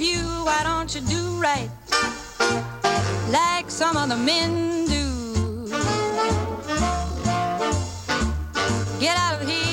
you, why don't you do right like some of the men do? Get out of here.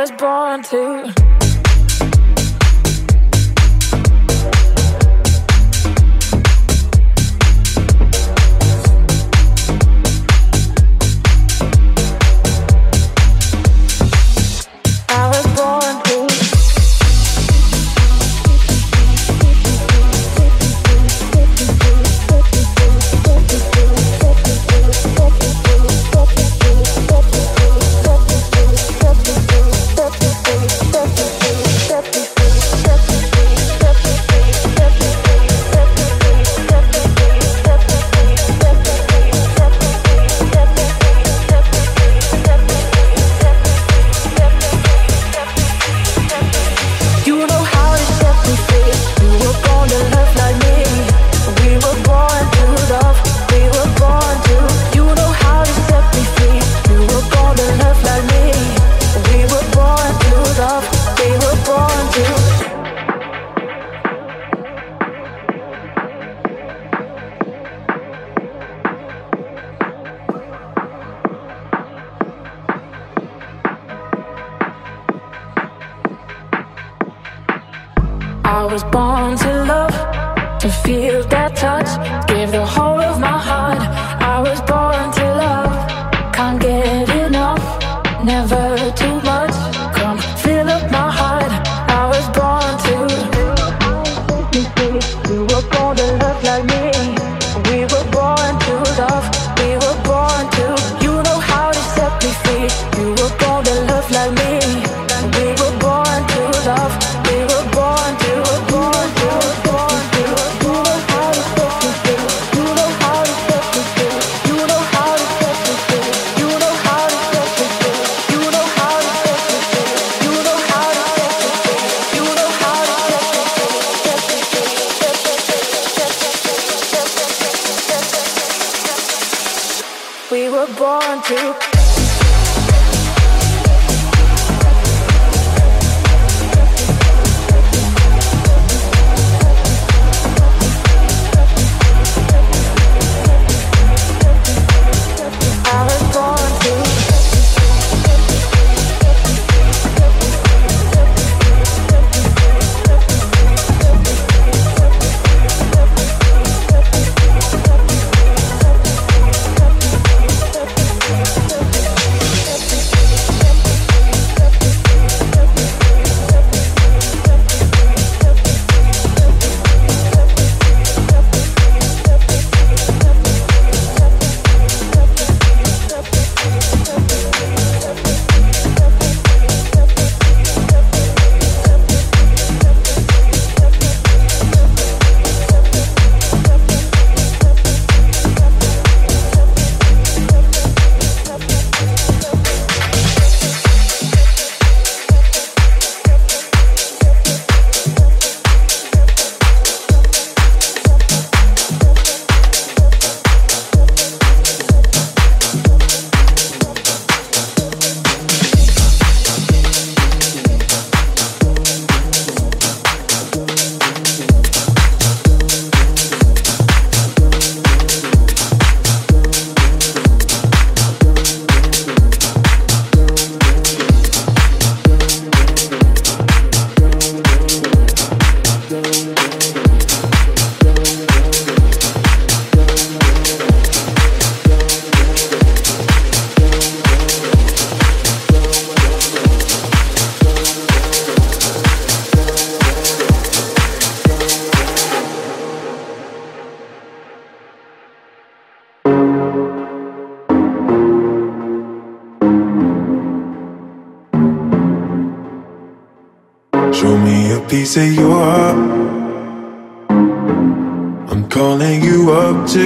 was born to. Say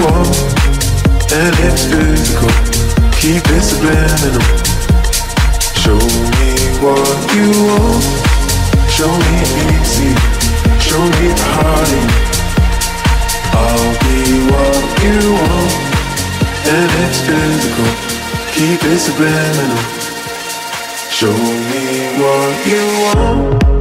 want, and it's physical. Keep it subliminal. Show me what you want, show me easy, show me the heartache. I'll be what you want, and it's physical. Keep it subliminal. Show me what you want.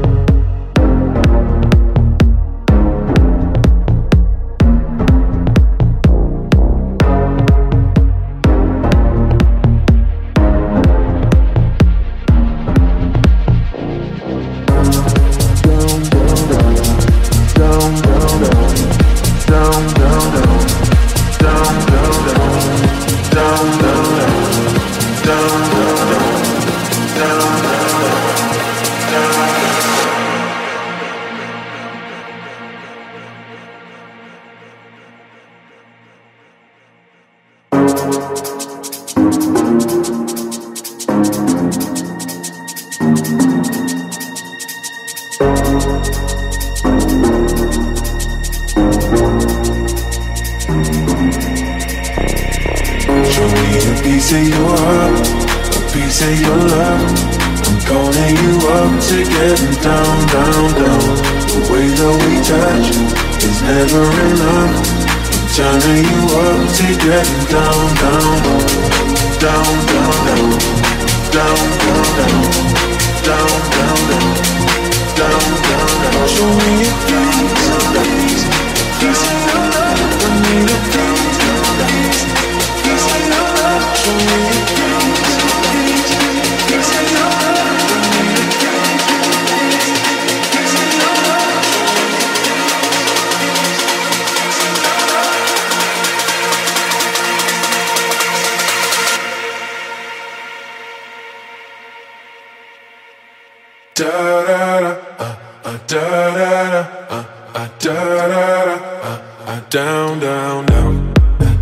Down, down, down.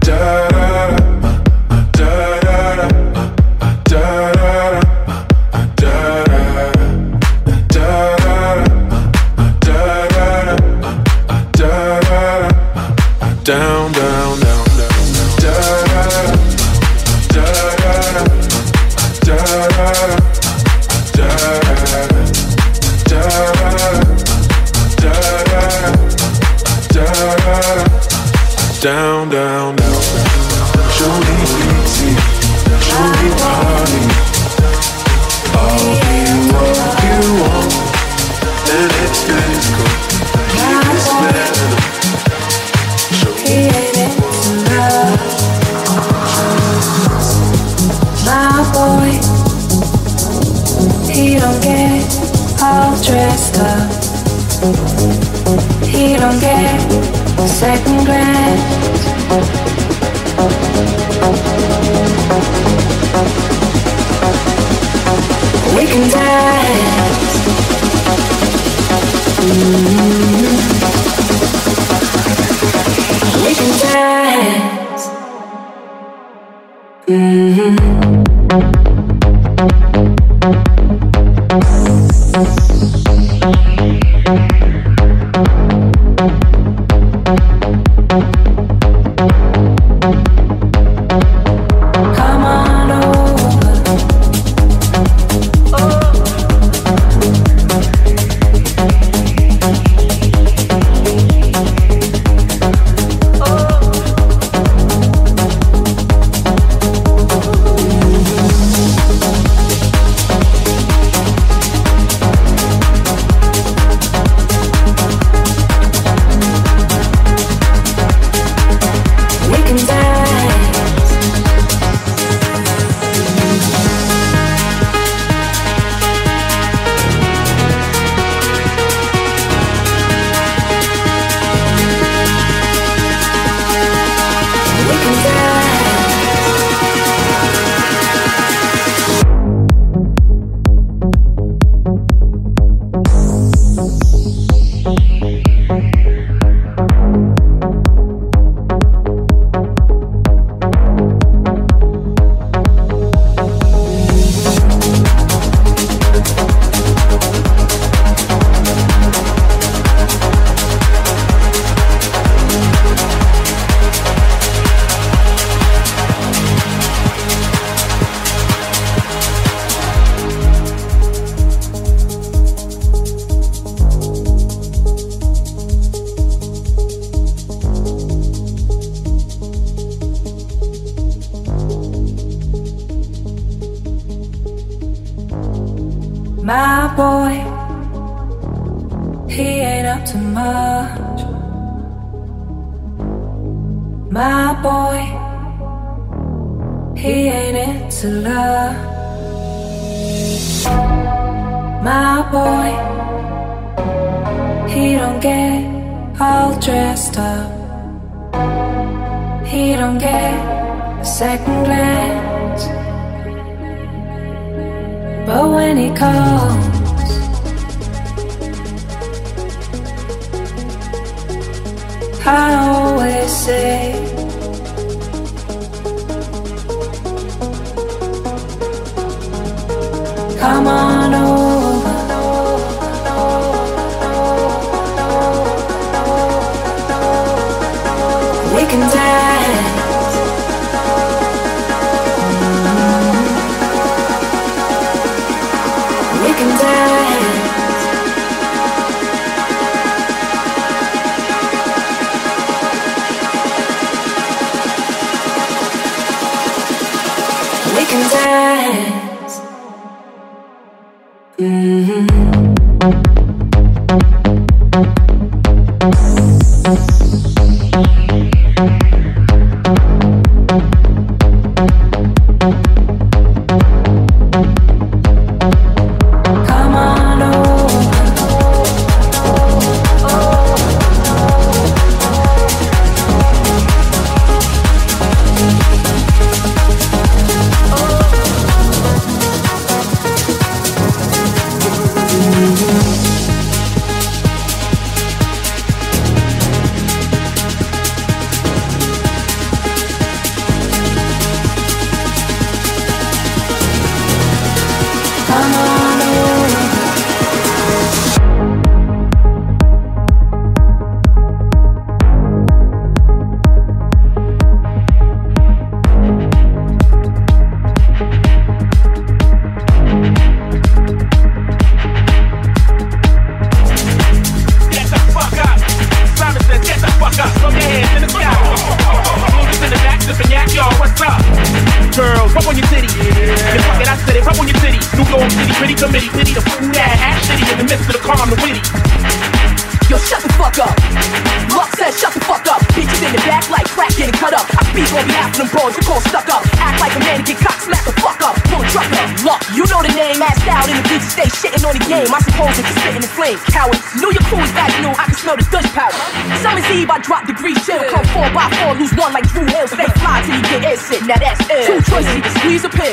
Da da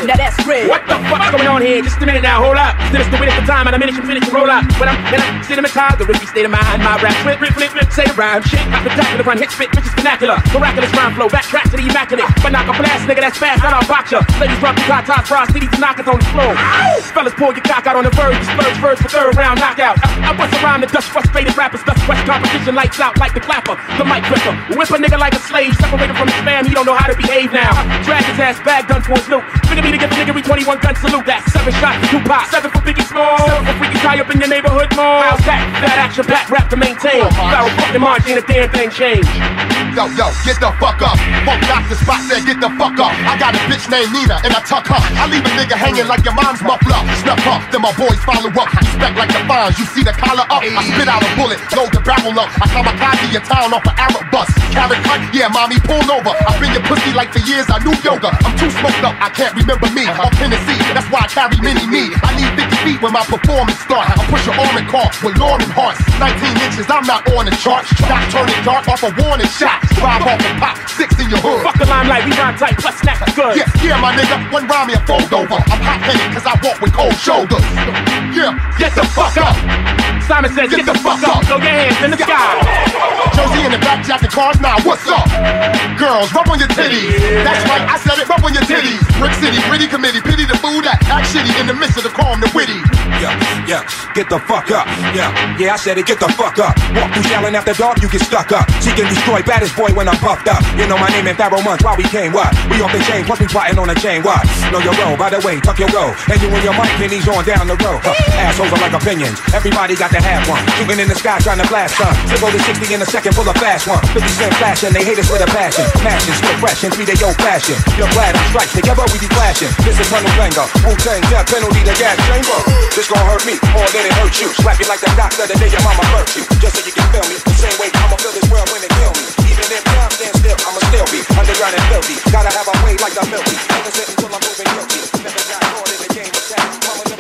Now that's real. What the here? Just a minute now, hold up. Still it's the win the time, and a minute you finish your roll up. When I'm in a cinematography the risky state of mind, my rap flip, flip, flip, flip, say the rhyme, shit, I'm spectacular, run hit, spit, bitches vernacular, miraculous rhyme flow, backtrack to the immaculate, but knock a blast, nigga, that's fast, not our boxer. Ladies rock the top, top, frost, cities, knock it on the floor. Fellas, pull your cock out on the verge, splurge first for third round knockout. I, I bust around the dust, frustrated rappers, dust, west competition, lights out like the clapper, the mic gripper. Whip a nigga like a slave, separated from his fam, he don't know how to behave now. Drag his ass back, gun for his loot. Figure me to get the nigga, we 21 gun salute, that seven shot, two pop, seven for Biggie Small, seven for freaky tie up in your neighborhood mall. How's that? That action pack rap to maintain. Barrel fucking march, ain't a damn thing changed. Yo, yo, get the fuck up. Funk Doctor Spock said, get the fuck up. I got a bitch named Nina, and I tuck her. I leave a nigga hanging like your mom's muffler. Snuff her, then my boys follow up. Respect like the fines, you see the collar up. I spit out a bullet, load the barrel up. I kamikaze your town off an Arab bus. Carrot cut, yeah, mommy, pull over. I've been your pussy like for years, I knew yoga. I'm too smoked up, I can't remember me. I'm Tennessee, that's why I carry mini me. I need 50 feet when my performance start. I push your arm and car with Lauren hearts. 19 inches, I'm not on the chart. Stop turning dark off a warning shot. Five off and pop, six in your hood. Fuck the limelight, we rhyme tight, plus snack good. Yeah, yeah, my nigga, one rhyme me a fold over. I'm hot headed cause I walk with cold shoulders. Yeah, Get the fuck up. Simon says, get, the fuck up. Throw your hands in the sky. Josie in the back jacket cars, now what's up? Girls, rub on your titties. That's right, I said it, rub on your titties. Brick City, gritty committee, pity the fool that act shitty in the midst of the calm, the witty. Yeah, yeah, get the fuck up. Yeah, yeah, I said it, get the fuck up. Walk through yelling after dark, you get stuck up. Seek and destroy, baddest boy when I'm puffed up. You know my name in Pharoahe Monch, why we came, what? We off the chain, plus we plotting on the chain, what? Know your role, by the way, tuck your roll. And you and your mic pennies on down the road. Huh. Assholes are like opinions. Everybody got to have one. Shooting in the sky, trying to blast sun. Zero to 60 in a second, full of fast one. 50 cent flashing, they hate us with a passion. Passion, still fresh in three day old fashion. You're glad I'm strikes, together we be flashing. This is Tunnel Banger. Wu Tang, death penalty, the gas chamber. This gon' hurt me more than it hurt you. Slap you like the doctor the day your mama hurt you. Just so you can feel me. The same way I'ma feel this world when they kill me. Even if time stands still, I'ma still be underground and filthy. Gotta have a way like the milky. Innocent until I'm moving guilty. Never got caught in the game of tag.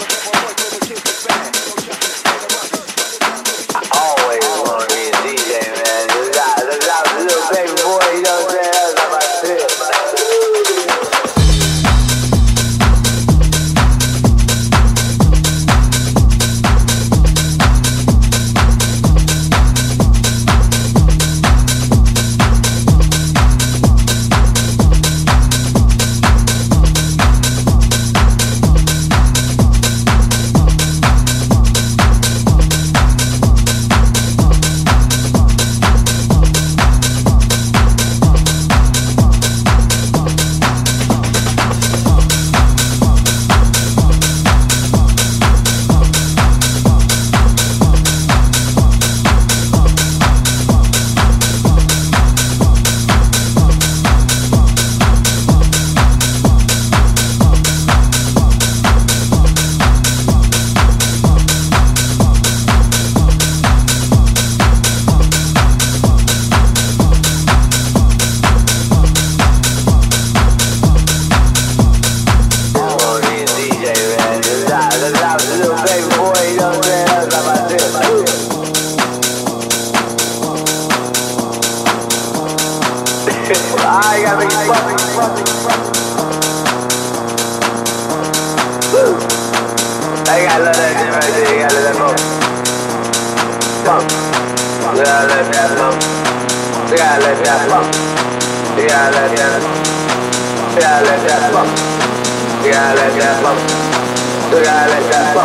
That.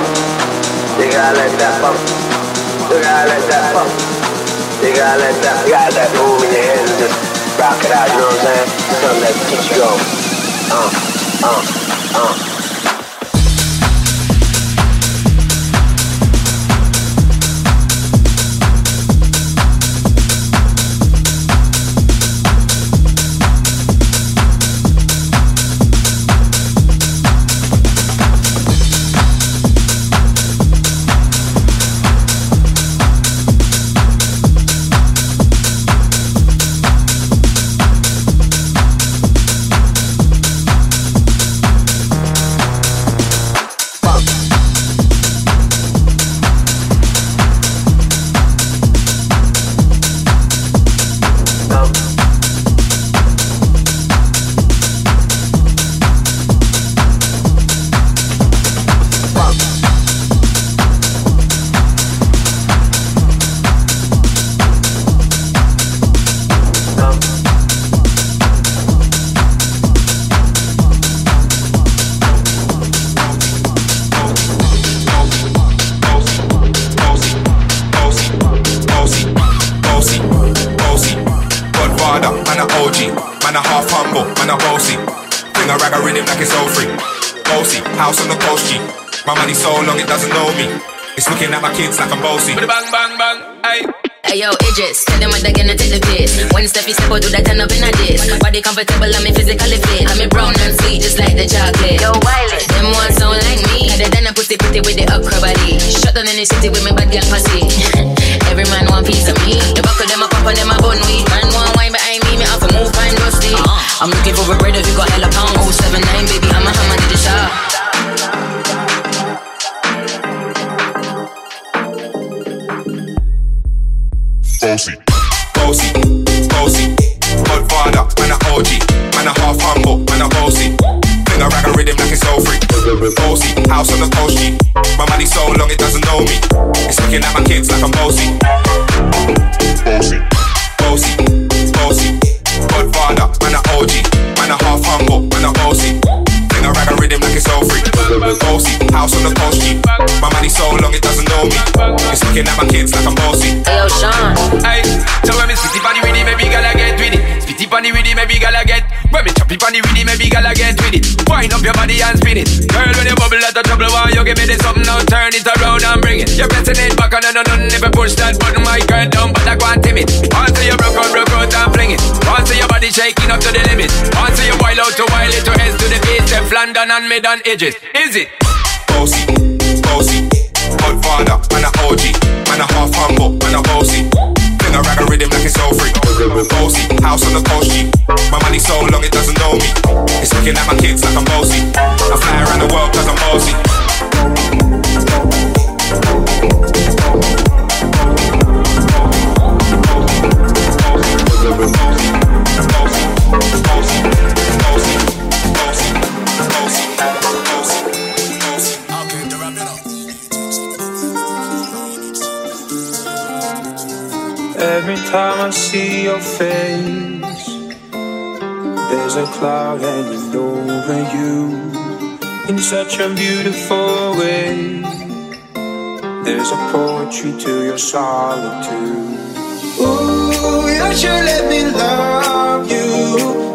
You gotta let that bump. You gotta let that bump. You gotta let that. You let move in your and just rock it out. You know what I'm saying? Something that keeps you going. Uh, uh, uh. Comfortable, I'm physically fit. I'm brown and sweet, just like the chocolate. Yo, Wiley, them ones sound like me. Other than a pussy pretty with the upper body. Shut down in the city with me bad girl pussy. Every man want piece of me. The buckle them up, up on them a bun weed. Man want wine behind me, me have to move fine rusty. Uh-huh. I'm looking for a bread if you got hella pound. 079, baby, I'm a hammer to the shop. Bossy, bossy, bossy. Godfather, man a OG, man a half humble, man a bossy. Bring a rag a rhythm like it's all free. Bossy, house on the coast G. My money so long it doesn't know me. It's looking at my kids like I'm bossy. Bossy, bossy, bossy. Godfather, man a OG, man a half humble, man a bossy. Bring a rag a rhythm like it's all free. Bossy, house on the coast G. My money so long it doesn't know me. It's looking at my kids like I'm bossy. Hey yo, Sean. Hey, so when me spitty on the rhythm, maybe gala on the rhythm, maybe gala get When me chop it on the rhythm, maybe I get with it. Wind up your body and spin it. Girl, when you bubble out of trouble, why you give me this something now? Turn it around and bring it. You're pressing it back on and on. Never push that button, my girl down, but I can't tame it. Once you broke out, broke out and fling it. Once your body shaking up to the limit. Once you wild out to wild it to heads to the beat. Left London and mid on edges. Is it? Bossy, bossy. Godfather, man a OG. Man a half humble, man a bossy. A rag a rhythm like it's all free. Bossy, house on the coast G. My money so long it doesn't know me. It's looking at my kids like I'm bossy. I fly around the world cause I'm bossy. Every time I see your face, there's a cloud hanging over you in such a beautiful way. There's a poetry to your solitude. Ooh, you should let me love you.